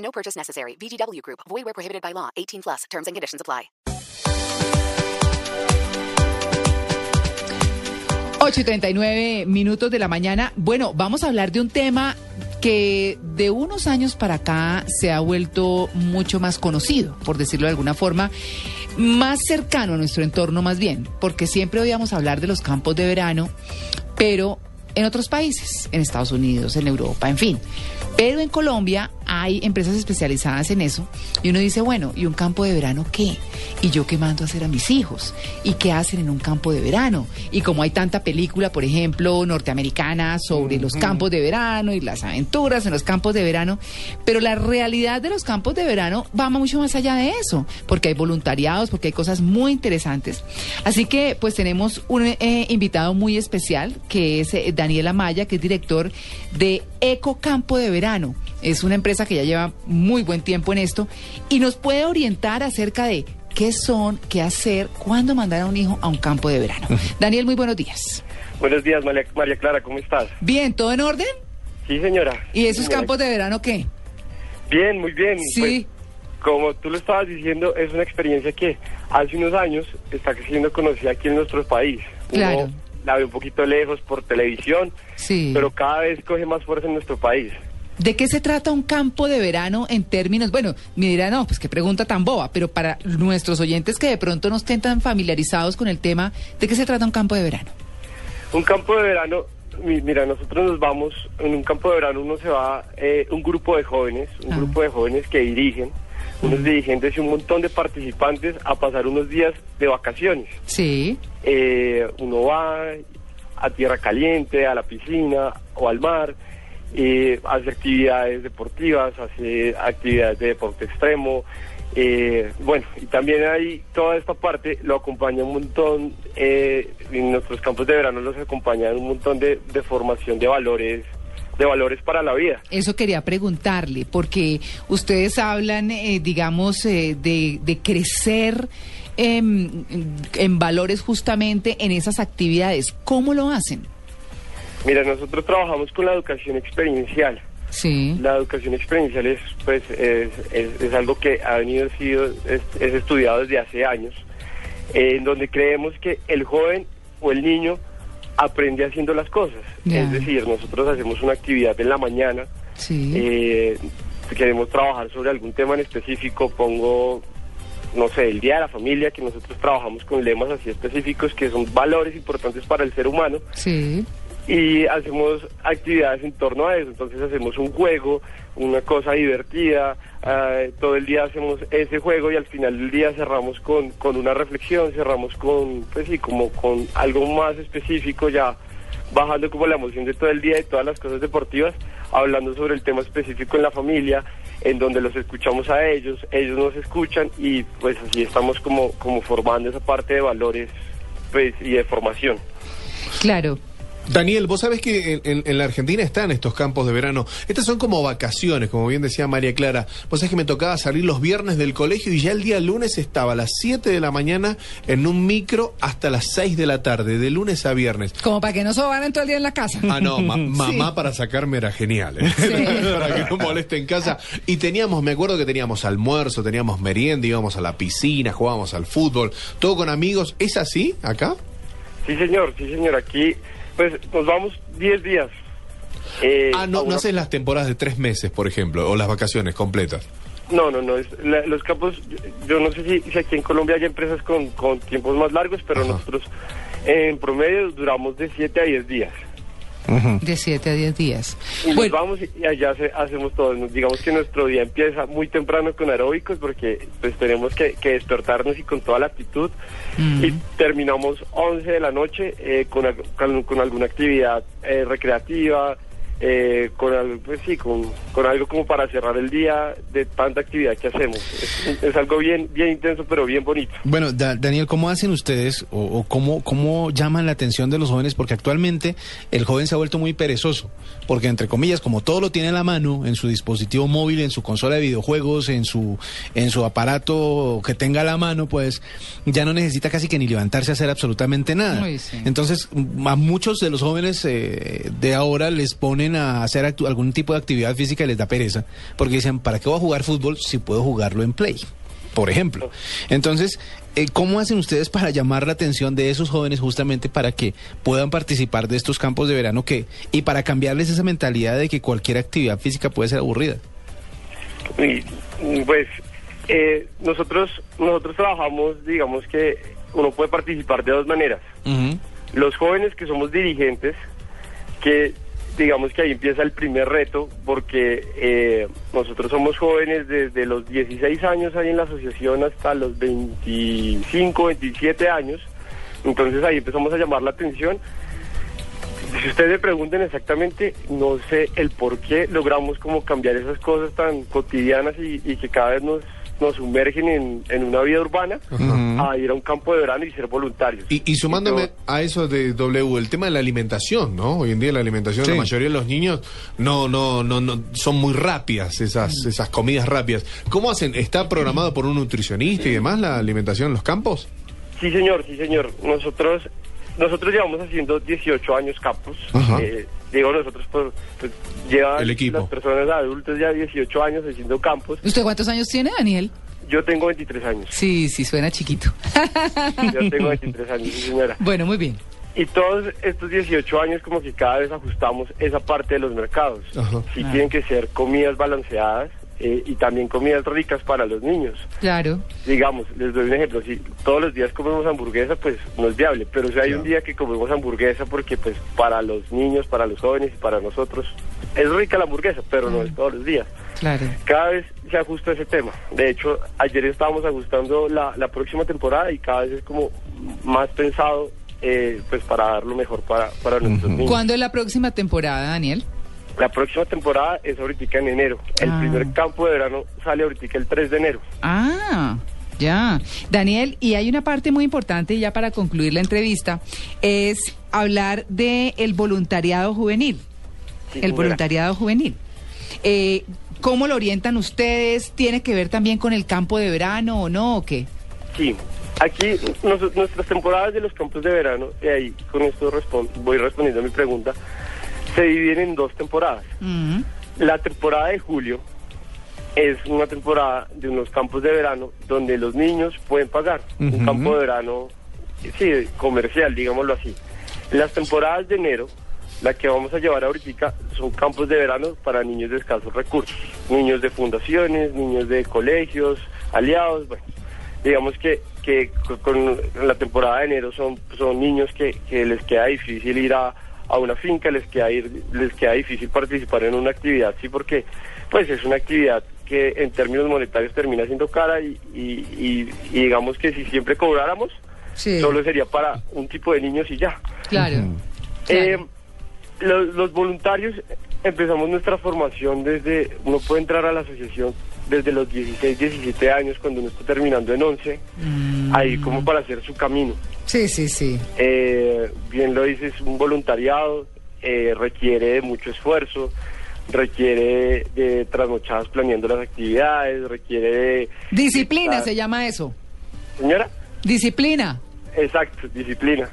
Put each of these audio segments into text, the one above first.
No purchase necessary. VGW Group. Void where prohibited by law. 18 plus. Terms and conditions apply. 8 y 39 minutos de la mañana. Bueno, vamos a hablar de un tema que de unos años para acá se ha vuelto mucho más conocido, por decirlo de alguna forma, más cercano a nuestro entorno más bien, porque siempre oíamos hablar de los campos de verano, pero en otros países, en Estados Unidos, en Europa, en fin. Pero en Colombia hay empresas especializadas en eso y uno dice, bueno, ¿y un campo de verano qué? ¿Y yo qué mando a hacer a mis hijos? ¿Y qué hacen en un campo de verano? Y como hay tanta película, por ejemplo, norteamericana sobre los campos de verano y las aventuras en los campos de verano, pero la realidad de los campos de verano va mucho más allá de eso, porque hay voluntariados, porque hay cosas muy interesantes. Así que pues tenemos un eh, invitado muy especial que es eh, Daniel Amaya, que es director de Eco Campo de Verano. Es una empresa que ya lleva muy buen tiempo en esto y nos puede orientar acerca de qué son, qué hacer, cuándo mandar a un hijo a un campo de verano. Daniel, muy buenos días. Buenos días, María, María Clara, ¿cómo estás? Bien, ¿todo en orden? Sí, señora. ¿Y esos Señora. campos de verano qué? Bien, muy bien. Sí. Pues, como tú lo estabas diciendo, es una experiencia que hace unos años está siendo conocida aquí en nuestro país. Claro. Uno la ve un poquito lejos por televisión, Sí. pero cada vez coge más fuerza en nuestro país. ¿De qué se trata un campo de verano en términos? Bueno, me dirán, no, pues qué pregunta tan boba, pero para nuestros oyentes que de pronto no estén tan familiarizados con el tema, ¿de qué se trata un campo de verano? Un campo de verano, mi- mira, nosotros nos vamos, en un campo de verano uno se va, eh, un grupo de jóvenes, un Ah. grupo de jóvenes que dirigen, unos dirigentes y un montón de participantes a pasar unos días de vacaciones. Sí. Eh, uno va a tierra caliente, a la piscina o al mar, eh, hace actividades deportivas, hace actividades de deporte extremo. eh, bueno, y también hay toda esta parte, lo acompaña un montón, eh, en nuestros campos de verano los acompañan un montón de, de formación de valores, de valores para la vida. Eso quería preguntarle, porque ustedes hablan, eh, digamos, eh, de, de crecer em, en valores justamente en esas actividades. ¿Cómo lo hacen? Mira, nosotros trabajamos con la educación experiencial. Sí. La educación experiencial es, pues, es, es- es algo que ha venido sido, es, es estudiado desde hace años, en donde creemos que el joven o el niño aprende haciendo las cosas. Es decir, nosotros hacemos una actividad en la mañana, Sí. eh, queremos trabajar sobre algún tema en específico, pongo, no sé, el Día de la Familia, que nosotros trabajamos con lemas así específicos que son valores importantes para el ser humano Sí. Y hacemos actividades en torno a eso. Entonces hacemos un juego, una cosa divertida, eh, todo el día hacemos ese juego y al final del día cerramos con, con una reflexión, cerramos con, pues sí, como con algo más específico ya bajando como la emoción de todo el día y todas las cosas deportivas, hablando sobre el tema específico en la familia, en donde los escuchamos a ellos, ellos nos escuchan y pues así estamos como, como formando esa parte de valores pues, y de formación. Claro. Daniel, vos sabés que en, en- en la Argentina están estos campos de verano. Estas son como vacaciones, como bien decía María Clara. Vos sabés que me tocaba salir los viernes del colegio y ya el día lunes estaba a las 7 de la mañana en un micro hasta las 6 de la tarde, de lunes a viernes. Como para que no sobaran todo el día en la casa. Ah, no, ma- mamá para sacarme era genial, ¿eh? para que no moleste en casa. Y teníamos, me acuerdo que teníamos almuerzo, teníamos merienda, íbamos a la piscina, jugábamos al fútbol, todo con amigos. ¿Es así acá? Sí, señor, sí, señor. Aquí, pues, nos vamos 10 días. Eh, Ah, no, no una- las temporadas de tres meses, por ejemplo, o las vacaciones completas. No, no, no. es- la- los campos, yo, yo no sé si, si aquí en Colombia hay empresas con, con tiempos más largos, pero Ajá. nosotros en promedio duramos de 7 a 10 días. De 7 a 10 días. Y nos Bueno, vamos y allá se- hacemos todo. Digamos que nuestro día empieza muy temprano con aeróbicos porque pues tenemos que, que despertarnos y con toda la actitud. Y terminamos 11 de la noche eh, con, con, con alguna actividad eh, recreativa, eh, con algo, pues sí, con, con algo como para cerrar el día de tanta actividad que hacemos. Es, es algo bien, bien intenso, pero bien bonito. Bueno, Da- Daniel, ¿cómo hacen ustedes o, o cómo, cómo llaman la atención de los jóvenes? Porque actualmente el joven se ha vuelto muy perezoso, porque entre comillas, como todo lo tiene a la mano, en su dispositivo móvil, en su consola de videojuegos, en su, en su aparato que tenga a la mano, pues ya no necesita casi que ni levantarse a hacer absolutamente nada. Uy, sí. Entonces, a muchos de los jóvenes eh, de ahora les ponen a hacer algún tipo de actividad física y les da pereza, porque dicen, ¿para qué voy a jugar fútbol si puedo jugarlo en Play? Por ejemplo. Entonces, eh, ¿cómo hacen ustedes para llamar la atención de esos jóvenes justamente para que puedan participar de estos campos de verano que y para cambiarles esa mentalidad de que cualquier actividad física puede ser aburrida? Pues eh, nosotros nosotros trabajamos, digamos que uno puede participar de dos maneras. Los jóvenes que somos dirigentes, que digamos que ahí empieza el primer reto, porque eh, nosotros somos jóvenes desde los 16 años ahí en la asociación hasta los 25, 27 años, entonces ahí empezamos a llamar la atención. Si ustedes me preguntan exactamente, no sé el por qué logramos como cambiar esas cosas tan cotidianas y, y que cada vez nos, nos sumergen en, en una vida urbana a ir a un campo de verano y ser voluntarios. Y, y sumándome Entonces, a eso de W, el tema de la alimentación, ¿no? Hoy en día la alimentación, Sí. la mayoría de los niños no, no, no, no son muy rápidas esas, esas comidas rápidas. ¿Cómo hacen? ¿Está programado por un nutricionista y demás la alimentación en los campos? Sí, señor, sí, señor. Nosotros nosotros llevamos haciendo 18 años campos. Ajá. Eh, digo nosotros, pues, pues llevan El equipo. las personas adultas ya 18 años haciendo campos. ¿Usted cuántos años tiene, Daniel? Yo tengo 23 años. Sí, sí, suena chiquito. Yo tengo 23 años, sí, señora. bueno, muy bien. Y todos estos 18 años como que cada vez ajustamos esa parte de los mercados. Ajá. Sí tienen que ser comidas balanceadas eh, y también comidas ricas para los niños. Claro. Digamos, les doy un ejemplo, si todos los días comemos hamburguesa, pues no es viable, pero si hay un día que comemos hamburguesa porque pues para los niños, para los jóvenes y para nosotros es rica la hamburguesa, pero no es todos los días. Claro. Cada vez se ajusta ese tema. De hecho, ayer estábamos ajustando la, la próxima temporada y cada vez es como más pensado eh, pues para dar lo mejor para, para nuestros niños. ¿Cuándo es la próxima temporada, Daniel? La próxima temporada es ahorita en enero. El Ah. primer campo de verano sale ahorita el 3 de enero. Ah, ya. Daniel, y hay una parte muy importante ya para concluir la entrevista, es hablar de el voluntariado juvenil. Sí, el señora. voluntariado juvenil. Eh, ¿Cómo lo orientan ustedes? ¿Tiene que ver también con el campo de verano o no? ¿O qué? Sí, aquí nos- nuestras temporadas de los campos de verano, y ahí con esto respon- voy respondiendo a mi pregunta, se dividen en dos temporadas. Mm, La temporada de julio es una temporada de unos campos de verano donde los niños pueden pagar. Un campo de verano, sí, comercial, digámoslo así. Las temporadas de enero, la que vamos a llevar ahorita, son campos de verano para niños de escasos recursos. Niños de fundaciones, niños de colegios, aliados, bueno. Digamos que, que co- con la temporada de enero son, son niños que, que les queda difícil ir a, a una finca, les queda, ir, les queda difícil participar en una actividad, sí, porque pues es una actividad que en términos monetarios termina siendo cara y, y, y- y digamos que si siempre cobráramos, sí, solo sería para un tipo de niños y ya. claro. Eh, claro. los, los voluntarios empezamos nuestra formación desde, uno puede entrar a la asociación desde los 16, 17 años, cuando uno está terminando en 11, Mm. ahí como para hacer su camino. Sí, sí, sí. Eh, bien lo dices, un voluntariado eh, requiere de mucho esfuerzo, requiere de trasnochadas planeando las actividades, requiere de... Disciplina estar- se llama eso. Señora, Disciplina. exacto, disciplina.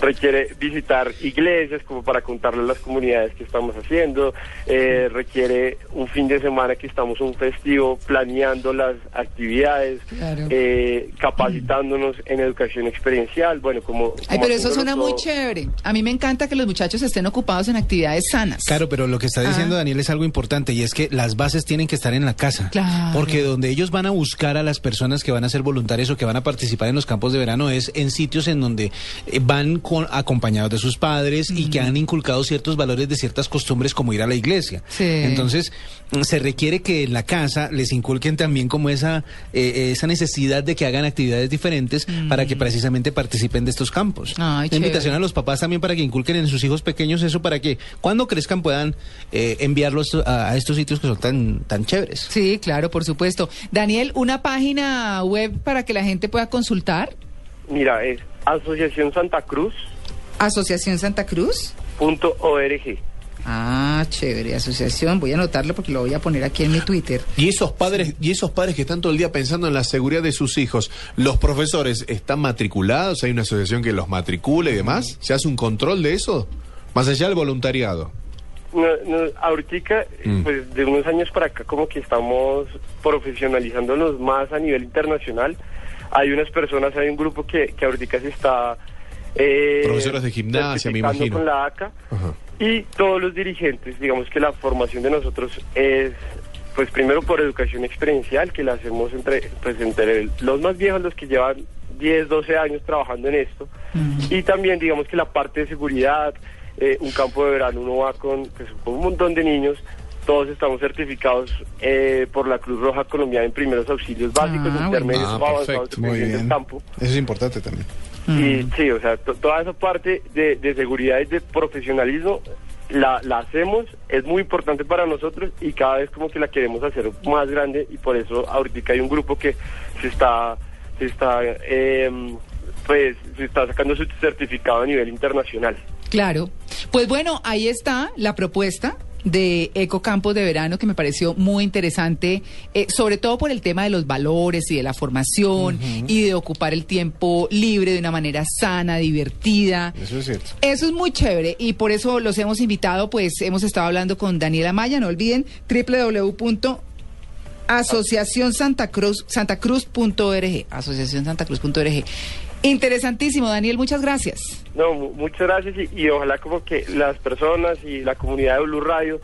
Requiere visitar iglesias como para contarle a las comunidades que estamos haciendo, eh, requiere un fin de semana que estamos un festivo planeando las actividades, Claro. eh, capacitándonos en educación experiencial, bueno, como... Ay, pero eso suena muy chévere. A mí me encanta que los muchachos estén ocupados en actividades sanas. Claro, pero lo que está diciendo Ah. Daniel es algo importante y es que las bases tienen que estar en la casa. Claro. Porque donde ellos van a buscar a las personas que van a ser voluntarios o que van a participar en los campos de verano es en sitios en donde eh, van con, acompañados de sus padres y que han inculcado ciertos valores de ciertas costumbres como ir a la iglesia. Sí. Entonces, se requiere que en la casa les inculquen también como esa, eh, esa necesidad de que hagan actividades diferentes para que precisamente participen de estos campos. Ay, Una invitación a los papás también para que inculquen en sus hijos pequeños eso para que cuando crezcan puedan eh, enviarlos a, a estos sitios que son tan, tan chéveres. Sí, claro, por supuesto. Daniel, una página web para que la gente pueda consultar. Mira, es Asociación Santa Cruz Asociación Santa Cruz. punto org. Ah, chévere, asociación. Voy a anotarlo porque lo voy a poner aquí en mi Twitter. Y esos padres, y esos padres que están todo el día pensando en la seguridad de sus hijos, los profesores están matriculados, hay una asociación que los matricula y demás, ¿se hace un control de eso? Más allá del voluntariado. No, no, ahorita, Mm. pues de unos años para acá, como que estamos profesionalizándonos más a nivel internacional. Hay unas personas, hay un grupo que, que ahorita se está... Eh, Profesores de gimnasia, me imagino. con la ACA. Ajá. Y todos los dirigentes, digamos que la formación de nosotros es, pues primero por educación experiencial, que la hacemos entre, pues entre los más viejos, los que llevan 10, 12 años trabajando en esto, y también digamos que la parte de seguridad, eh, un campo de verano, uno va con, pues, con un montón de niños, todos estamos certificados eh, por la Cruz Roja Colombiana en primeros auxilios básicos, Ah, intermedios Ah, avanzados del campo. Eso es importante también. Y sí, o sea, to- toda esa parte de, de seguridad y de profesionalismo la, la hacemos, es muy importante para nosotros y cada vez como que la queremos hacer más grande y por eso ahorita hay un grupo que se está, se está, eh, pues, se está sacando su certificado a nivel internacional. Claro. Pues bueno, ahí está la propuesta de Ecocampos de Verano que me pareció muy interesante, eh, sobre todo por el tema de los valores y de la formación y de ocupar el tiempo libre de una manera sana, divertida. Eso es cierto. Eso es muy chévere y por eso los hemos invitado, pues hemos estado hablando con Daniela Maya, no olviden www.asociacion Santa Cruz, santacruz.org, asociacionsantacruz.org. Interesantísimo, Daniel, muchas gracias. No, mu- muchas gracias y, y ojalá como que las personas y la comunidad de Blue Radio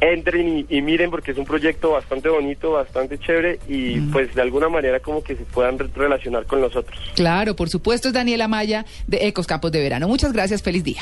entren y, y miren porque es un proyecto bastante bonito, bastante chévere y pues de alguna manera como que se puedan re- relacionar con nosotros. Claro, por supuesto, es Daniela Maya de Ecos Campos de Verano. Muchas gracias, feliz día.